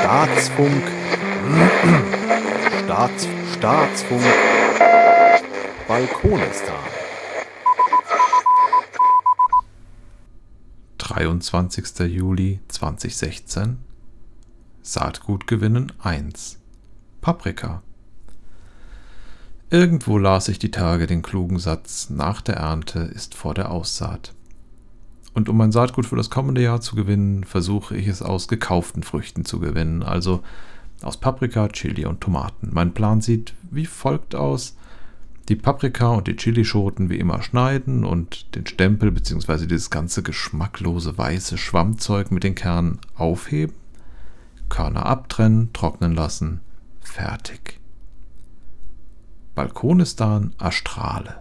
Staatsfunk. Staats, Staatsfunk. Balkonistan. 23. Juli 2016 Saatgut gewinnen 1 Paprika Irgendwo las ich die Tage den klugen Satz, nach der Ernte ist vor der Aussaat. Und um mein Saatgut für das kommende Jahr zu gewinnen, versuche ich es aus gekauften Früchten zu gewinnen, also aus Paprika, Chili und Tomaten. Mein Plan sieht wie folgt aus. Die Paprika und die Chilischoten wie immer schneiden und den Stempel bzw. dieses ganze geschmacklose weiße Schwammzeug mit den Kernen aufheben, Körner abtrennen, trocknen lassen, fertig. Balkonistan Astrale.